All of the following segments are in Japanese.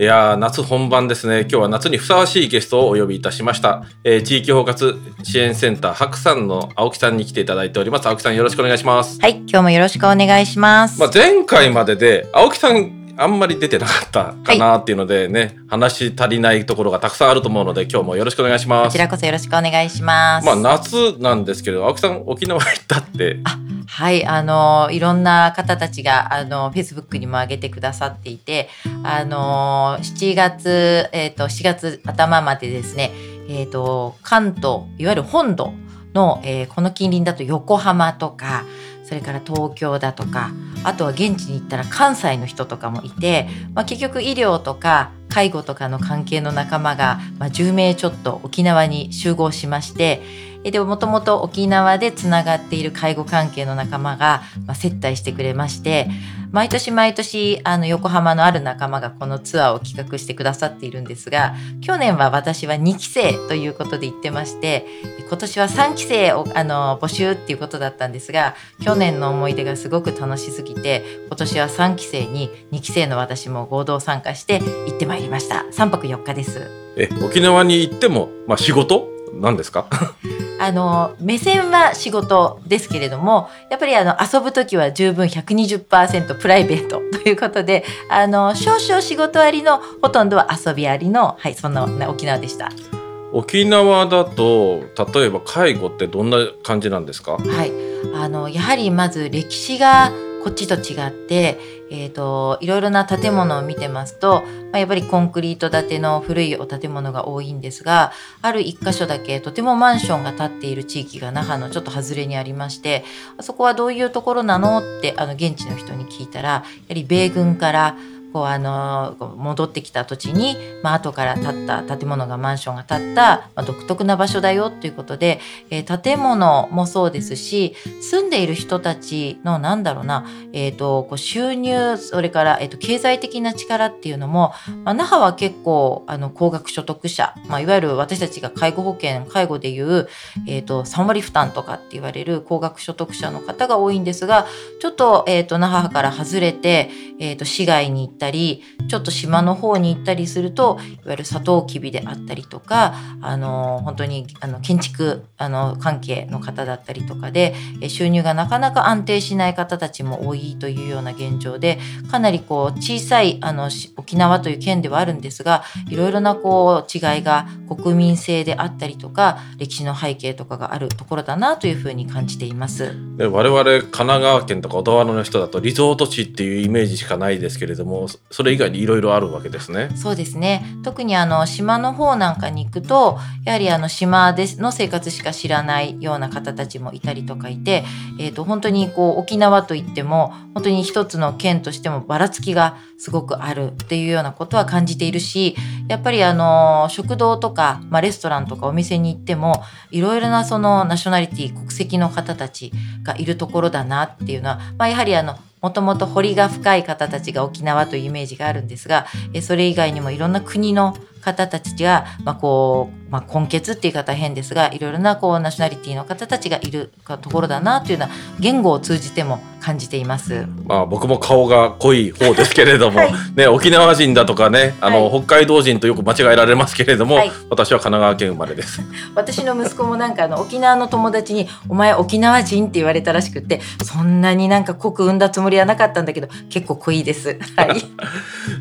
いや夏本番ですね。今日は夏にふさわしいゲストをお呼びいたしました。えー、地域包括支援センター白山の青木さんに来ていただいております。青木さんよろしくお願いします。はい、今日もよろしくお願いします。まあ、前回までで青木さんあんまり出てなかったかなっていうのでね、はい、話足りないところがたくさんあると思うので今日もよろしくお願いします。こちらこそよろしくお願いします。まあ夏なんですけど青木さん沖縄行ったって。はいあのいろんな方たちがあのフェイスブックにも上げてくださっていてあの7月えっ、ー、と7月頭までですねえっ、ー、と関東いわゆる本土の、えー、この近隣だと横浜とかそれから東京だとかあとは現地に行ったら関西の人とかもいて、まあ、結局医療とか介護とかの関係の仲間が、まあ、10名ちょっと沖縄に集合しましてでもともと沖縄でつながっている介護関係の仲間が、まあ、接待してくれまして毎年毎年あの横浜のある仲間がこのツアーを企画してくださっているんですが去年は私は2期生ということで言ってまして今年は3期生をあの募集っていうことだったんですが去年の思い出がすごく楽しすぎて今年は3期生に2期生の私も合同参加して行ってまいりました。3泊4日です。え沖縄に行っても、まあ、仕事？何ですか？あの目線は仕事ですけれどもやっぱりあの遊ぶ時は十分120%プライベートということであの少々仕事ありのほとんどは遊びありのはいそんな沖縄でした。沖縄だと例えば介護ってどんな感じなんですか？はい。あのやはりまず歴史がこっちと違って、えーと、いろいろな建物を見てますと、まあ、やっぱりコンクリート建ての古いお建物が多いんですがある一箇所だけとてもマンションが建っている地域が那覇のちょっと外れにありましてあそこはどういうところなの？ってあの現地の人に聞いたらやはり米軍からこうあの戻ってきた土地に、まあ後から建った建物がマンションが建った、まあ、独特な場所だよということで、えー、建物もそうですし住んでいる人たちのなんだろうな、えーと、こう収入それから、えーと、経済的な力っていうのも、まあ、那覇は結構あの高額所得者、まあ、いわゆる私たちが介護保険介護でいう、えーと、3割負担とかって言われる高額所得者の方が多いんですがちょっと,、えー、と那覇から外れて、えー、と市外に行ってたりちょっと島の方に行ったりするといわゆるサトウキビであったりとかあの本当にあの建築あの関係の方だったりとかで収入がなかなか安定しない方たちも多いというような現状でかなりこう小さいあの沖縄という県ではあるんですがいろいろなこう違いが国民性であったりとか歴史の背景とかがあるところだなというふうに感じています。我々神奈川県とか小田原の人だとリゾート地っていうイメージしかないですけれどもそれ以外にいろいろあるわけですね。そうですね。特にあの島の方なんかに行くと、やはりあの島での生活しか知らないような方たちもいたりとかいて、えっ、ー、と本当にこう沖縄といっても本当に一つの県としてもばらつきがすごくあるっていうようなことは感じているし、やっぱりあの食堂とかまあレストランとかお店に行ってもいろいろなそのナショナリティ国籍の方たちがいるところだなっていうのは、まあやはりあのもともと彫が深い方たちが沖縄というイメージがあるんですがそれ以外にもいろんな国の方たちが、まあこうまあ、根血っていう方は変ですがいろいろなこうナショナリティの方たちがいるところだなというのは言語を通じても感じています。まあ僕も顔が濃い方ですけれども、はい、ね沖縄人だとかねあの、はい、北海道人とよく間違えられますけれども、はい、私は神奈川県生まれです。私の息子もなんかあの沖縄の友達にお前沖縄人って言われたらしくてそんなになんか濃く産んだつもりはなかったんだけど結構濃いです。はい。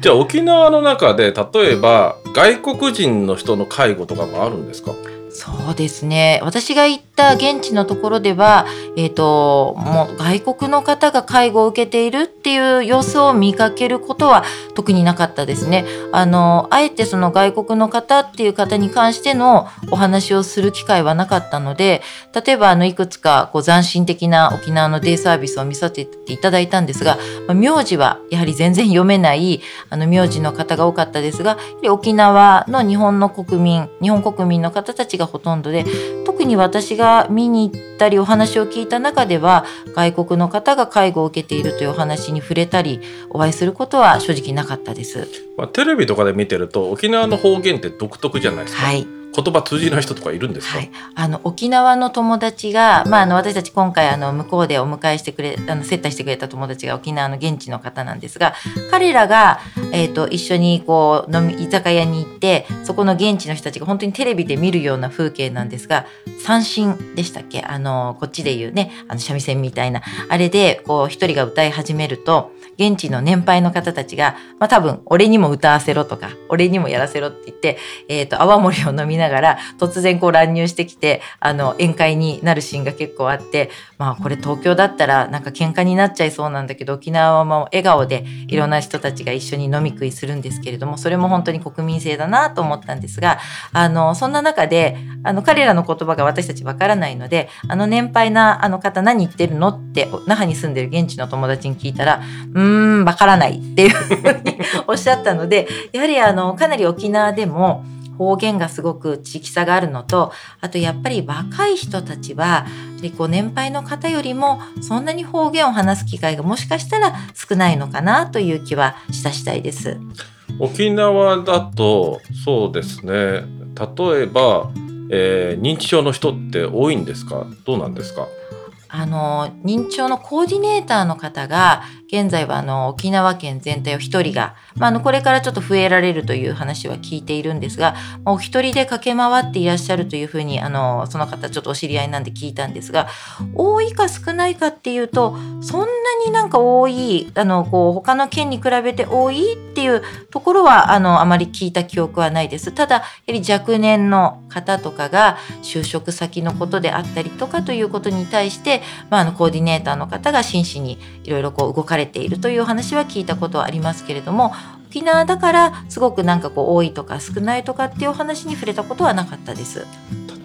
じゃあ沖縄の中で例えば外国人の人の介護とかもあるんですか？そうですね私が行った現地のところでは、えっ、と、もう外国の方が介護を受けているっていう様子を見かけることは特になかったですね。あの、あえてその外国の方っていう方に関してのお話をする機会はなかったので、例えばあの、いくつかこう斬新的な沖縄のデイサービスを見させていただいたんですが、名字はやはり全然読めないあの名字の方が多かったですが、沖縄の日本の国民、日本国民の方たちがほとんどで、特に私が見に行ったりお話を聞いた中では、外国の方が介護を受けているというお話に触れたり、お会いすることは正直なかったです。まあ、テレビとかで見てると、沖縄の方言って独特じゃないですか。はい。言葉通じない人とかいるんですか、はい、あの沖縄の友達が、まあ、あの私たち今回あの向こうでお迎えしてくれあの接待してくれた友達が沖縄の現地の方なんですが彼らが、えーと、一緒にこう飲み居酒屋に行ってそこの現地の人たちが本当にテレビで見るような風景なんですが三振でしたっけ？あのこっちで言うねあの三味線みたいな。あれでこう一人が歌い始めると現地の年配の方たちが、まあ、多分俺にも歌わせろとか俺にもやらせろって言って、えーと泡盛を飲みながら突然こう乱入してきてあの宴会になるシーンが結構あってまあこれ東京だったらなんか喧嘩になっちゃいそうなんだけど沖縄はもう笑顔でいろんな人たちが一緒に飲み食いするんですけれどもそれも本当に国民性だなと思ったんですがあのそんな中であの彼らの言葉が私たちわからないのであの年配なあの方何言ってるのって那覇に住んでる現地の友達に聞いたらうーんわからないっていうふうにおっしゃったのでやはりあのかなり沖縄でも方言がすごく地域差があるのとあとやっぱり若い人たちはこう年配の方よりもそんなに方言を話す機会がもしかしたら少ないのかなという気はした次第です。沖縄だとそうですね。例えば、えー、認知症の人って多いんですか？どうなんですか？あの認知症のコーディネーターの方が現在はあの沖縄県全体を1人が、まあ、あのこれからちょっと増えられるという話は聞いているんですがお一人で駆け回っていらっしゃるというふうにあのその方ちょっとお知り合いなんで聞いたんですが多いか少ないかっていうとそんなになんか多いあのこう他の県に比べて多いっていうところはあのあまり聞いた記憶はないです。ただやはり若年の方とかが就職先のことであったりとかということに対して、まあ、あのコーディネーターの方が真摯にいろいろこう動かれているという話は聞いたことはありますけれども沖縄だからすごくなんかこう多いとか少ないとかっていうお話に触れたことはなかったです。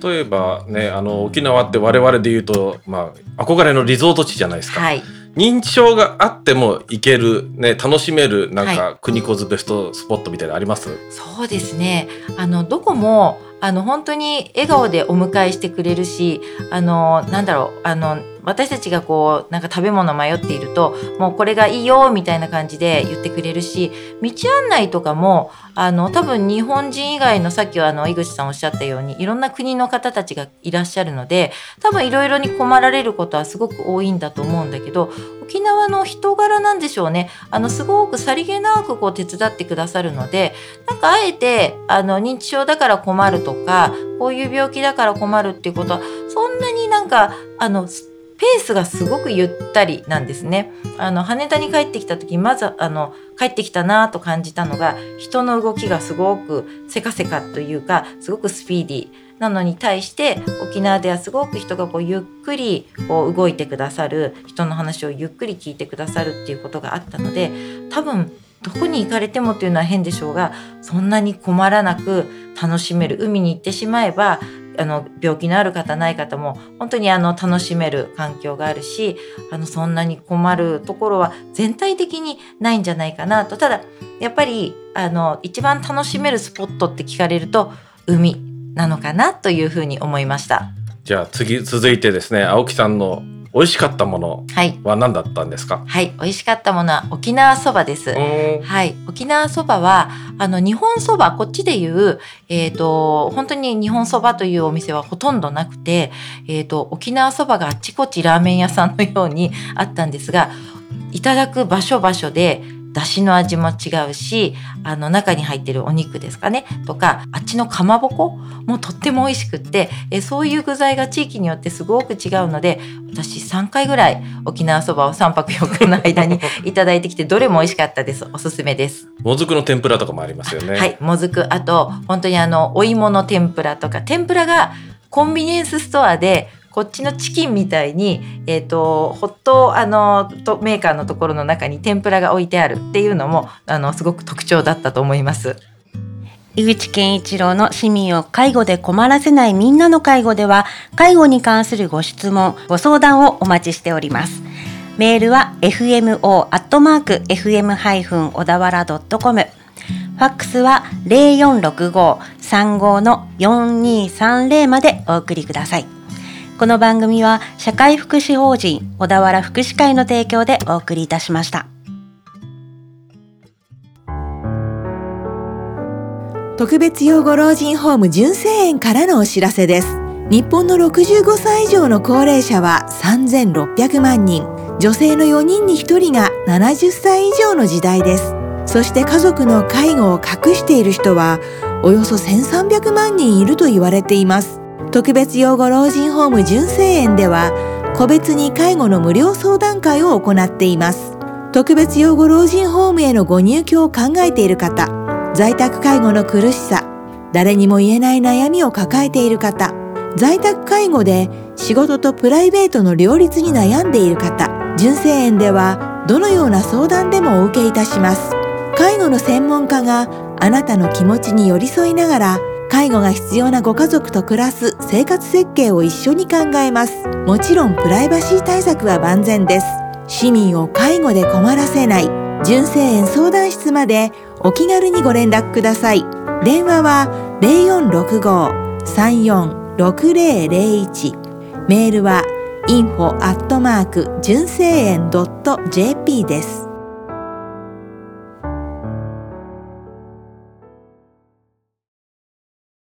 例えばねあの沖縄って我々で言うと、まあ、憧れのリゾート地じゃないですか。はい認知症があっても行ける、ね、楽しめるなんか、国コズベストスポットみたいなのあります？そうですねあのどこもあの本当に笑顔でお迎えしてくれるしあのなんだろうあの私たちがこうなんか食べ物迷っているともうこれがいいよみたいな感じで言ってくれるし道案内とかもあの多分日本人以外のさっきはあの井口さんおっしゃったようにいろんな国の方たちがいらっしゃるので多分いろいろに困られることはすごく多いんだと思うんだけど沖縄の人柄なんでしょうねあのすごくさりげなくこう手伝ってくださるのでなんかあえてあの認知症だから困るとかこういう病気だから困るっていうことはそんなになんかあのペースがすごくゆったりなんですね。あの羽田に帰ってきた時まずあの帰ってきたなと感じたのが人の動きがすごくせかせかというかすごくスピーディーなのに対して沖縄ではすごく人がこうゆっくりこう動いてくださる人の話をゆっくり聞いてくださるっていうことがあったので多分どこに行かれてもっていうのは変でしょうがそんなに困らなく楽しめる海に行ってしまえばあの病気のある方ない方も本当にあの楽しめる環境があるしあのそんなに困るところは全体的にないんじゃないかなと。ただやっぱりあの一番楽しめるスポットって聞かれると海。なのかなというふうに思いました。じゃあ次続いてですね青木さんの美味しかったものは何だったんですか、はい、はい、美味しかったものは沖縄そばです。はい、沖縄そばはあの日本そばこっちでいうえっ、ー、と本当に日本そばというお店はほとんどなくて、えっ、ー、と沖縄そばがあちこちラーメン屋さんのようにあったんですが、いただく場所場所で出汁の味も違うし、あの中に入ってるお肉ですかね、とか、あっちのかまぼこもとっても美味しくって、えそういう具材が地域によってすごく違うので、私3回ぐらい沖縄そばを3泊4日の間に いただいてきて、どれも美味しかったです。おすすめです。もずくの天ぷらとかもありますよね。はい、もずく、あと、本当にあの、お芋の天ぷらとか、天ぷらがコンビニエンスストアでこっちのチキンみたいに、えっ、と、ホット、あの、とメーカーのところの中に天ぷらが置いてあるっていうのも、あの、すごく特徴だったと思います。井口健一郎の市民を介護で困らせないみんなの介護では、介護に関するご質問、ご相談をお待ちしております。メールは fmo.fm- 小田原 .com ファックスは0465-35の4230までお送りください。この番組は社会福祉法人小田原福祉会の提供でお送りいたしました。特別養護老人ホーム純正園からのお知らせです。日本の65歳以上の高齢者は3600万人。女性の4人に1人が70歳以上の時代です。そして家族の介護を隠している人はおよそ1300万人いると言われています。特別養護老人ホーム純正園では個別に介護の無料相談会を行っています。特別養護老人ホームへのご入居を考えている方、在宅介護の苦しさ、誰にも言えない悩みを抱えている方、在宅介護で仕事とプライベートの両立に悩んでいる方、純正園ではどのような相談でもお受けいたします。介護の専門家があなたの気持ちに寄り添いながら、介護が必要なご家族と暮らす生活設計を一緒に考えます。もちろんプライバシー対策は万全です。市民を介護で困らせない純正園相談室までお気軽にご連絡ください。電話は0465-346001メールは info アットマーク純正園 .jp です。